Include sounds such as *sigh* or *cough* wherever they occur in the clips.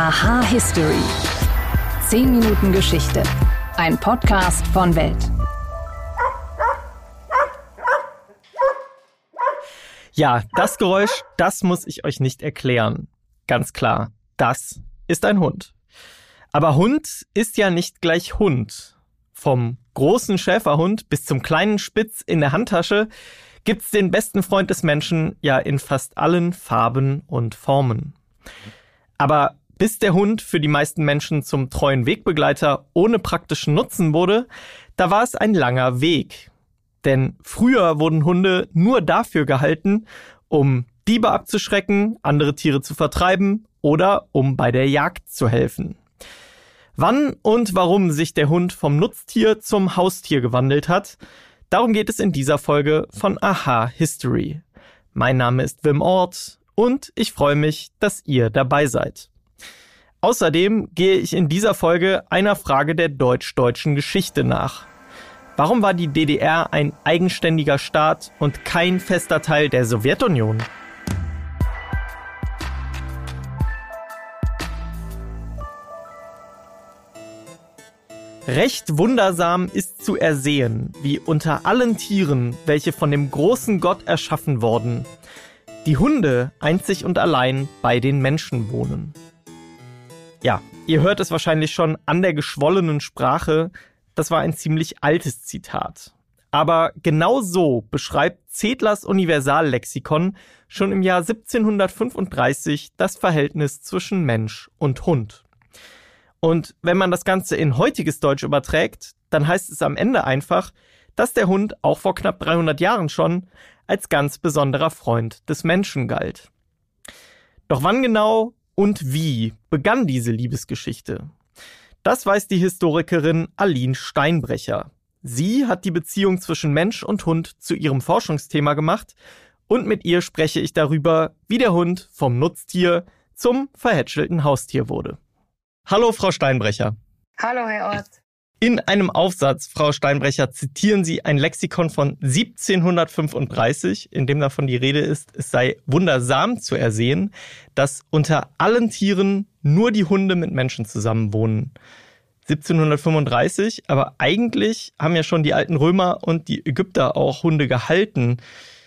Aha History. 10 Minuten Geschichte. Ein Podcast von Welt. Ja, das Geräusch, das muss ich euch nicht erklären. Ganz klar, das ist ein Hund. Aber Hund ist ja nicht gleich Hund. Vom großen Schäferhund bis zum kleinen Spitz in der Handtasche gibt's den besten Freund des Menschen ja in fast allen Farben und Formen. Aber bis der Hund für die meisten Menschen zum treuen Wegbegleiter ohne praktischen Nutzen wurde, da war es ein langer Weg. Denn früher wurden Hunde nur dafür gehalten, um Diebe abzuschrecken, andere Tiere zu vertreiben oder um bei der Jagd zu helfen. Wann und warum sich der Hund vom Nutztier zum Haustier gewandelt hat, darum geht es in dieser Folge von Aha History. Mein Name ist Wim Ort und ich freue mich, dass ihr dabei seid. Außerdem gehe ich in dieser Folge einer Frage der deutsch-deutschen Geschichte nach. Warum war die DDR ein eigenständiger Staat und kein fester Teil der Sowjetunion? Recht wundersam ist zu ersehen, wie unter allen Tieren, welche von dem großen Gott erschaffen worden, die Hunde einzig und allein bei den Menschen wohnen. Ja, ihr hört es wahrscheinlich schon an der geschwollenen Sprache, das war ein ziemlich altes Zitat. Aber genau so beschreibt Zedlers Universallexikon schon im Jahr 1735 das Verhältnis zwischen Mensch und Hund. Und wenn man das Ganze in heutiges Deutsch überträgt, dann heißt es am Ende einfach, dass der Hund auch vor knapp 300 Jahren schon als ganz besonderer Freund des Menschen galt. Doch wann genau und wie begann diese Liebesgeschichte? Das weiß die Historikerin Aline Steinbrecher. Sie hat die Beziehung zwischen Mensch und Hund zu ihrem Forschungsthema gemacht und mit ihr spreche ich darüber, wie der Hund vom Nutztier zum verhätschelten Haustier wurde. Hallo, Frau Steinbrecher. Hallo, Herr Ort. In einem Aufsatz, Frau Steinbrecher, zitieren Sie ein Lexikon von 1735, in dem davon die Rede ist, es sei wundersam zu ersehen, dass unter allen Tieren nur die Hunde mit Menschen zusammenwohnen. 1735, aber eigentlich haben ja schon die alten Römer und die Ägypter auch Hunde gehalten.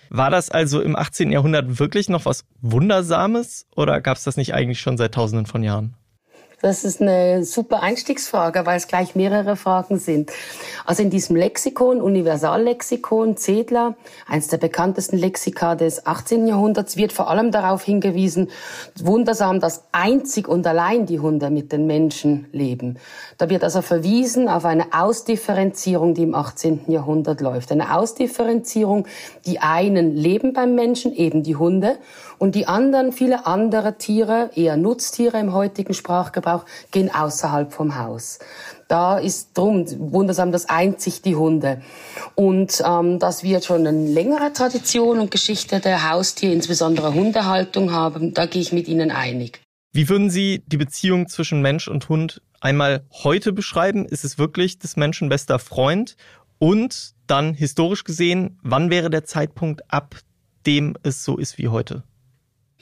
War das also im 18. Jahrhundert wirklich noch was Wundersames oder gab es das nicht eigentlich schon seit tausenden von Jahren? Das ist eine super Einstiegsfrage, weil es gleich mehrere Fragen sind. Also in diesem Lexikon, Universallexikon, Zedler, eines der bekanntesten Lexika des 18. Jahrhunderts, wird vor allem darauf hingewiesen, wundersam, dass einzig und allein die Hunde mit den Menschen leben. Da wird also verwiesen auf eine Ausdifferenzierung, die im 18. Jahrhundert läuft. Eine Ausdifferenzierung, die einen leben beim Menschen, eben die Hunde, und die anderen, viele andere Tiere, eher Nutztiere im heutigen Sprachgebrauch, gehen außerhalb vom Haus. Da ist drum wundersam, dass einzig die Hunde. Und ähm, dass wir schon eine längere Tradition und Geschichte der Haustier, insbesondere Hundehaltung haben, da gehe ich mit Ihnen einig. Wie würden Sie die Beziehung zwischen Mensch und Hund einmal heute beschreiben? Ist es wirklich des Menschen bester Freund? Und dann historisch gesehen, wann wäre der Zeitpunkt, ab dem es so ist wie heute?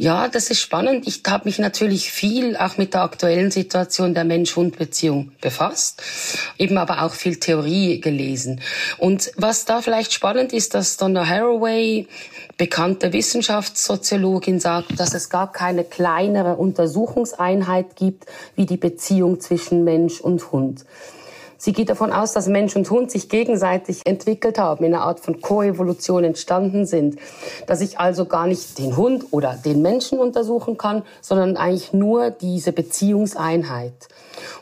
Ja, das ist spannend. Ich habe mich natürlich viel auch mit der aktuellen Situation der Mensch-Hund-Beziehung befasst, eben aber auch viel Theorie gelesen. Und was da vielleicht spannend ist, dass Donna Haraway, bekannte Wissenschaftssoziologin, sagt, dass es gar keine kleinere Untersuchungseinheit gibt wie die Beziehung zwischen Mensch und Hund. Sie geht davon aus, dass Mensch und Hund sich gegenseitig entwickelt haben, in einer Art von Koevolution entstanden sind. Dass ich also gar nicht den Hund oder den Menschen untersuchen kann, sondern eigentlich nur diese Beziehungseinheit.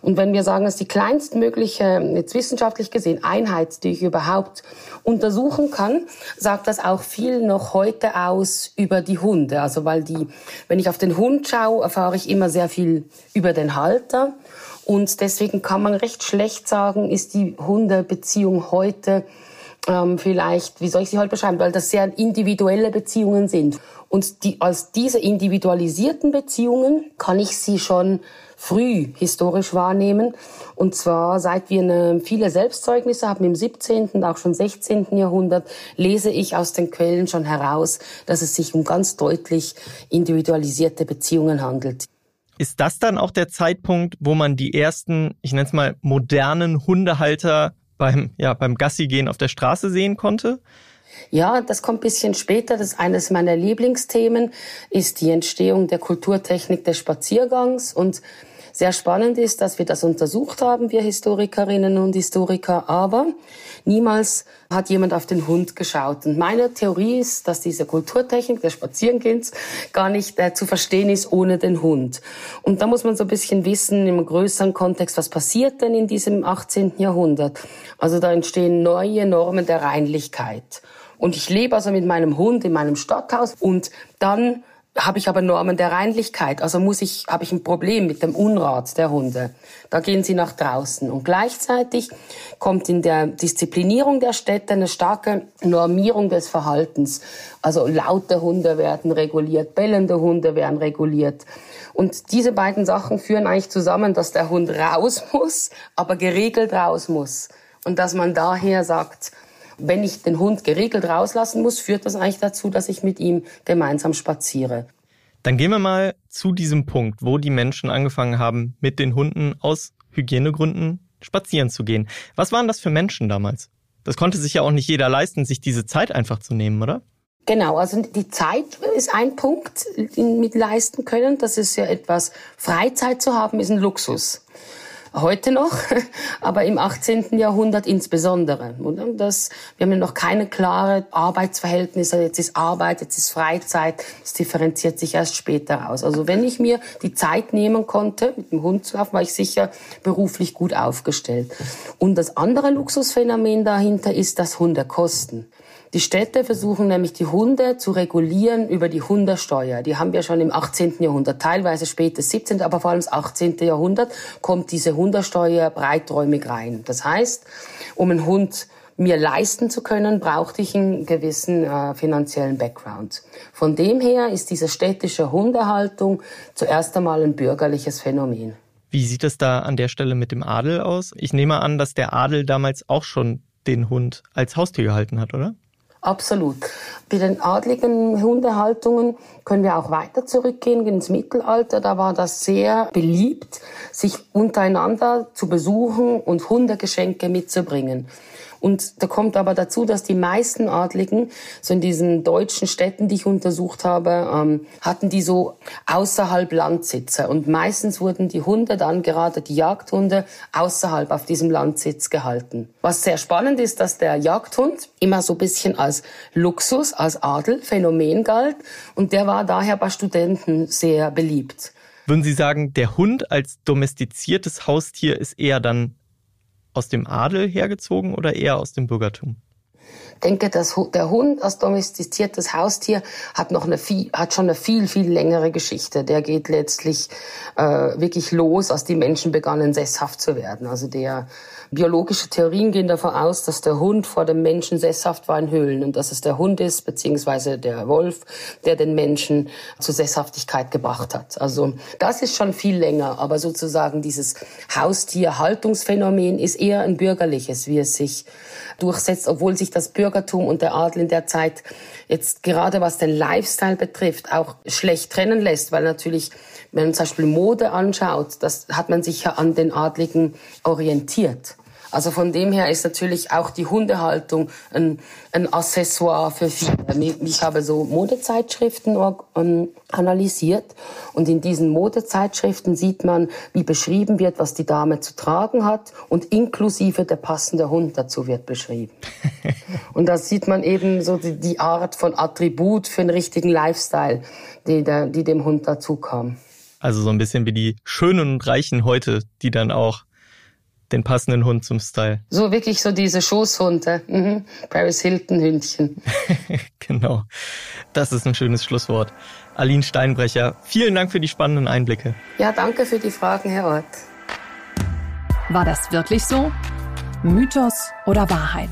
Und wenn wir sagen, dass die kleinstmögliche, jetzt wissenschaftlich gesehen, Einheit, die ich überhaupt untersuchen kann, sagt das auch viel noch heute aus über die Hunde. Also weil die, wenn ich auf den Hund schaue, erfahre ich immer sehr viel über den Halter. Und deswegen kann man recht schlecht sagen, ist die Hundebeziehung heute ähm, vielleicht, wie soll ich sie heute beschreiben, weil das sehr individuelle Beziehungen sind. Und die, als diese individualisierten Beziehungen kann ich sie schon früh historisch wahrnehmen. Und zwar seit wir eine, viele Selbstzeugnisse haben im 17. und auch schon 16. Jahrhundert, lese ich aus den Quellen schon heraus, dass es sich um ganz deutlich individualisierte Beziehungen handelt. Ist das dann auch der Zeitpunkt, wo man die ersten, ich nenne es mal, modernen Hundehalter beim, ja, beim Gassi-Gehen auf der Straße sehen konnte? Ja, das kommt bisschen später. Das ist eines meiner Lieblingsthemen, ist die Entstehung der Kulturtechnik des Spaziergangs und sehr spannend ist, dass wir das untersucht haben, wir Historikerinnen und Historiker, aber niemals hat jemand auf den Hund geschaut. Und meine Theorie ist, dass diese Kulturtechnik des Spazierengehens gar nicht äh, zu verstehen ist ohne den Hund. Und da muss man so ein bisschen wissen, im größeren Kontext, was passiert denn in diesem 18. Jahrhundert? Also da entstehen neue Normen der Reinlichkeit. Und ich lebe also mit meinem Hund in meinem Stadthaus und dann habe ich aber Normen der Reinlichkeit. Also muss ich, habe ich ein Problem mit dem Unrat der Hunde. Da gehen sie nach draußen. Und gleichzeitig kommt in der Disziplinierung der Städte eine starke Normierung des Verhaltens. Also laute Hunde werden reguliert, bellende Hunde werden reguliert. Und diese beiden Sachen führen eigentlich zusammen, dass der Hund raus muss, aber geregelt raus muss. Und dass man daher sagt, wenn ich den Hund geregelt rauslassen muss, führt das eigentlich dazu, dass ich mit ihm gemeinsam spaziere. Dann gehen wir mal zu diesem Punkt, wo die Menschen angefangen haben, mit den Hunden aus Hygienegründen spazieren zu gehen. Was waren das für Menschen damals? Das konnte sich ja auch nicht jeder leisten, sich diese Zeit einfach zu nehmen, oder? Genau, also die Zeit ist ein Punkt, den mit leisten können. Das ist ja etwas, Freizeit zu haben, ist ein Luxus heute noch, *laughs* aber im 18. Jahrhundert insbesondere. Das, wir haben ja noch keine klare Arbeitsverhältnisse. Jetzt ist Arbeit, jetzt ist Freizeit. Das differenziert sich erst später aus. Also wenn ich mir die Zeit nehmen konnte, mit dem Hund zu laufen, war ich sicher beruflich gut aufgestellt. Und das andere Luxusphänomen dahinter ist, dass Hunde kosten. Die Städte versuchen nämlich die Hunde zu regulieren über die Hundesteuer. Die haben wir schon im 18. Jahrhundert, teilweise spätes 17., aber vor allem das 18. Jahrhundert kommt diese Hundesteuer breiträumig rein. Das heißt, um einen Hund mir leisten zu können, brauchte ich einen gewissen äh, finanziellen Background. Von dem her ist diese städtische Hundehaltung zuerst einmal ein bürgerliches Phänomen. Wie sieht es da an der Stelle mit dem Adel aus? Ich nehme an, dass der Adel damals auch schon den Hund als Haustier gehalten hat, oder? Absolut. Bei den adligen Hundehaltungen können wir auch weiter zurückgehen ins Mittelalter. Da war das sehr beliebt, sich untereinander zu besuchen und Hundegeschenke mitzubringen. Und da kommt aber dazu, dass die meisten Adligen, so in diesen deutschen Städten, die ich untersucht habe, ähm, hatten die so außerhalb Landsitze. Und meistens wurden die Hunde dann, gerade die Jagdhunde, außerhalb auf diesem Landsitz gehalten. Was sehr spannend ist, dass der Jagdhund immer so ein bisschen als Luxus, als Adelphänomen galt. Und der war daher bei Studenten sehr beliebt. Würden Sie sagen, der Hund als domestiziertes Haustier ist eher dann aus dem Adel hergezogen oder eher aus dem Bürgertum? Ich denke, dass der Hund als domestiziertes Haustier hat noch eine viel, hat schon eine viel, viel längere Geschichte. Der geht letztlich äh, wirklich los, als die Menschen begannen, sesshaft zu werden. Also der Biologische Theorien gehen davon aus, dass der Hund vor dem Menschen sesshaft war in Höhlen und dass es der Hund ist, beziehungsweise der Wolf, der den Menschen zur Sesshaftigkeit gebracht hat. Also das ist schon viel länger, aber sozusagen dieses Haustierhaltungsphänomen ist eher ein bürgerliches, wie es sich durchsetzt, obwohl sich das Bürgertum und der Adel in der Zeit jetzt gerade was den Lifestyle betrifft auch schlecht trennen lässt, weil natürlich wenn man zum Beispiel Mode anschaut, das hat man sich ja an den Adligen orientiert. Also von dem her ist natürlich auch die Hundehaltung ein, ein Accessoire für viele. Ich habe so Modezeitschriften ähm, analysiert und in diesen Modezeitschriften sieht man, wie beschrieben wird, was die Dame zu tragen hat und inklusive der passende Hund dazu wird beschrieben. *laughs* und da sieht man eben so die, die Art von Attribut für einen richtigen Lifestyle, die, der, die dem Hund dazu kam. Also so ein bisschen wie die Schönen und Reichen heute, die dann auch den passenden Hund zum Style. So wirklich so diese Schoßhunde. Mhm. Paris Hilton Hündchen. *laughs* genau. Das ist ein schönes Schlusswort. Aline Steinbrecher, vielen Dank für die spannenden Einblicke. Ja, danke für die Fragen, Herr Ort. War das wirklich so? Mythos oder Wahrheit?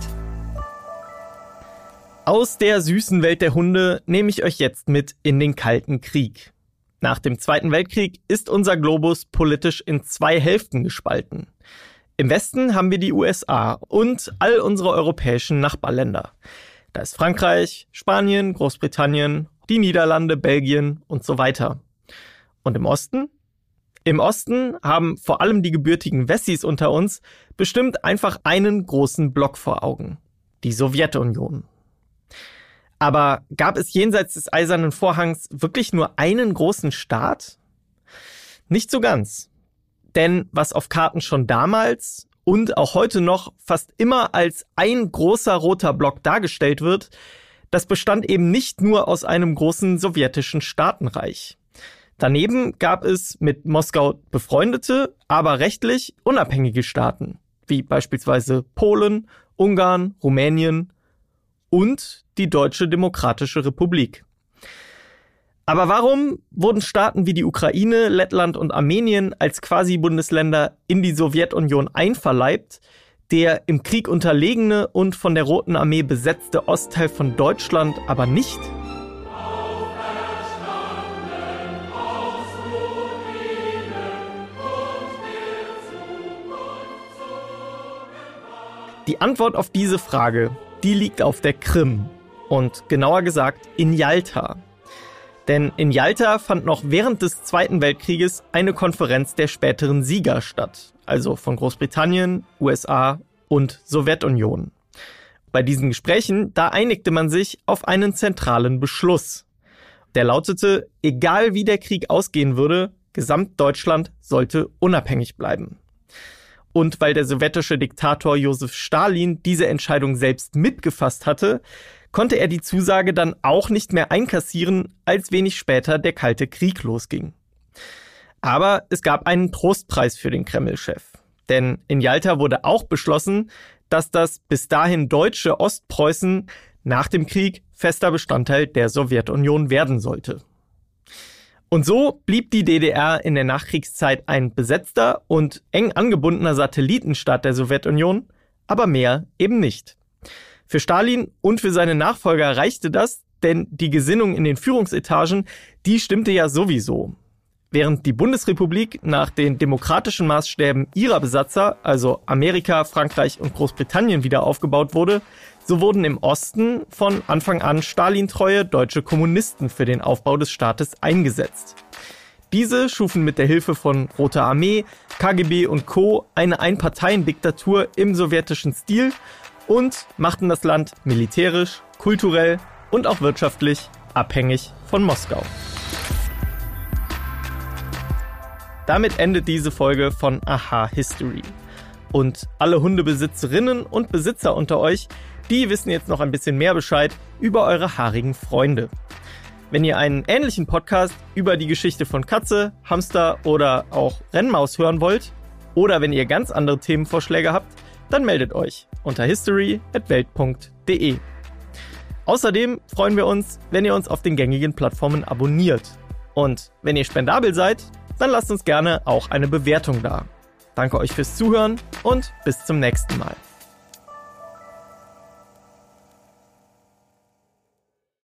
Aus der süßen Welt der Hunde nehme ich euch jetzt mit in den Kalten Krieg. Nach dem Zweiten Weltkrieg ist unser Globus politisch in zwei Hälften gespalten. Im Westen haben wir die USA und all unsere europäischen Nachbarländer. Da ist Frankreich, Spanien, Großbritannien, die Niederlande, Belgien und so weiter. Und im Osten? Im Osten haben vor allem die gebürtigen Wessis unter uns bestimmt einfach einen großen Block vor Augen. Die Sowjetunion. Aber gab es jenseits des Eisernen Vorhangs wirklich nur einen großen Staat? Nicht so ganz. Denn was auf Karten schon damals und auch heute noch fast immer als ein großer roter Block dargestellt wird, das bestand eben nicht nur aus einem großen sowjetischen Staatenreich. Daneben gab es mit Moskau befreundete, aber rechtlich unabhängige Staaten, wie beispielsweise Polen, Ungarn, Rumänien und die Deutsche Demokratische Republik. Aber warum wurden Staaten wie die Ukraine, Lettland und Armenien als Quasi-Bundesländer in die Sowjetunion einverleibt, der im Krieg unterlegene und von der Roten Armee besetzte Ostteil von Deutschland aber nicht? Die Antwort auf diese Frage, die liegt auf der Krim und genauer gesagt in Yalta. Denn in Yalta fand noch während des Zweiten Weltkrieges eine Konferenz der späteren Sieger statt, also von Großbritannien, USA und Sowjetunion. Bei diesen Gesprächen, da einigte man sich auf einen zentralen Beschluss. Der lautete, egal wie der Krieg ausgehen würde, Gesamtdeutschland sollte unabhängig bleiben. Und weil der sowjetische Diktator Josef Stalin diese Entscheidung selbst mitgefasst hatte, konnte er die Zusage dann auch nicht mehr einkassieren, als wenig später der Kalte Krieg losging. Aber es gab einen Trostpreis für den Kreml-Chef. Denn in Jalta wurde auch beschlossen, dass das bis dahin deutsche Ostpreußen nach dem Krieg fester Bestandteil der Sowjetunion werden sollte. Und so blieb die DDR in der Nachkriegszeit ein besetzter und eng angebundener Satellitenstaat der Sowjetunion, aber mehr eben nicht. Für Stalin und für seine Nachfolger reichte das, denn die Gesinnung in den Führungsetagen, die stimmte ja sowieso. Während die Bundesrepublik nach den demokratischen Maßstäben ihrer Besatzer, also Amerika, Frankreich und Großbritannien, wieder aufgebaut wurde, so wurden im Osten von Anfang an Stalintreue deutsche Kommunisten für den Aufbau des Staates eingesetzt. Diese schufen mit der Hilfe von Roter Armee, KGB und Co. eine Einparteiendiktatur im sowjetischen Stil und machten das Land militärisch, kulturell und auch wirtschaftlich abhängig von Moskau. Damit endet diese Folge von Aha History. Und alle Hundebesitzerinnen und Besitzer unter euch, die wissen jetzt noch ein bisschen mehr Bescheid über eure haarigen Freunde. Wenn ihr einen ähnlichen Podcast über die Geschichte von Katze, Hamster oder auch Rennmaus hören wollt, oder wenn ihr ganz andere Themenvorschläge habt, dann meldet euch unter history.welt.de. Außerdem freuen wir uns, wenn ihr uns auf den gängigen Plattformen abonniert. Und wenn ihr spendabel seid, dann lasst uns gerne auch eine Bewertung da. Danke euch fürs Zuhören und bis zum nächsten Mal.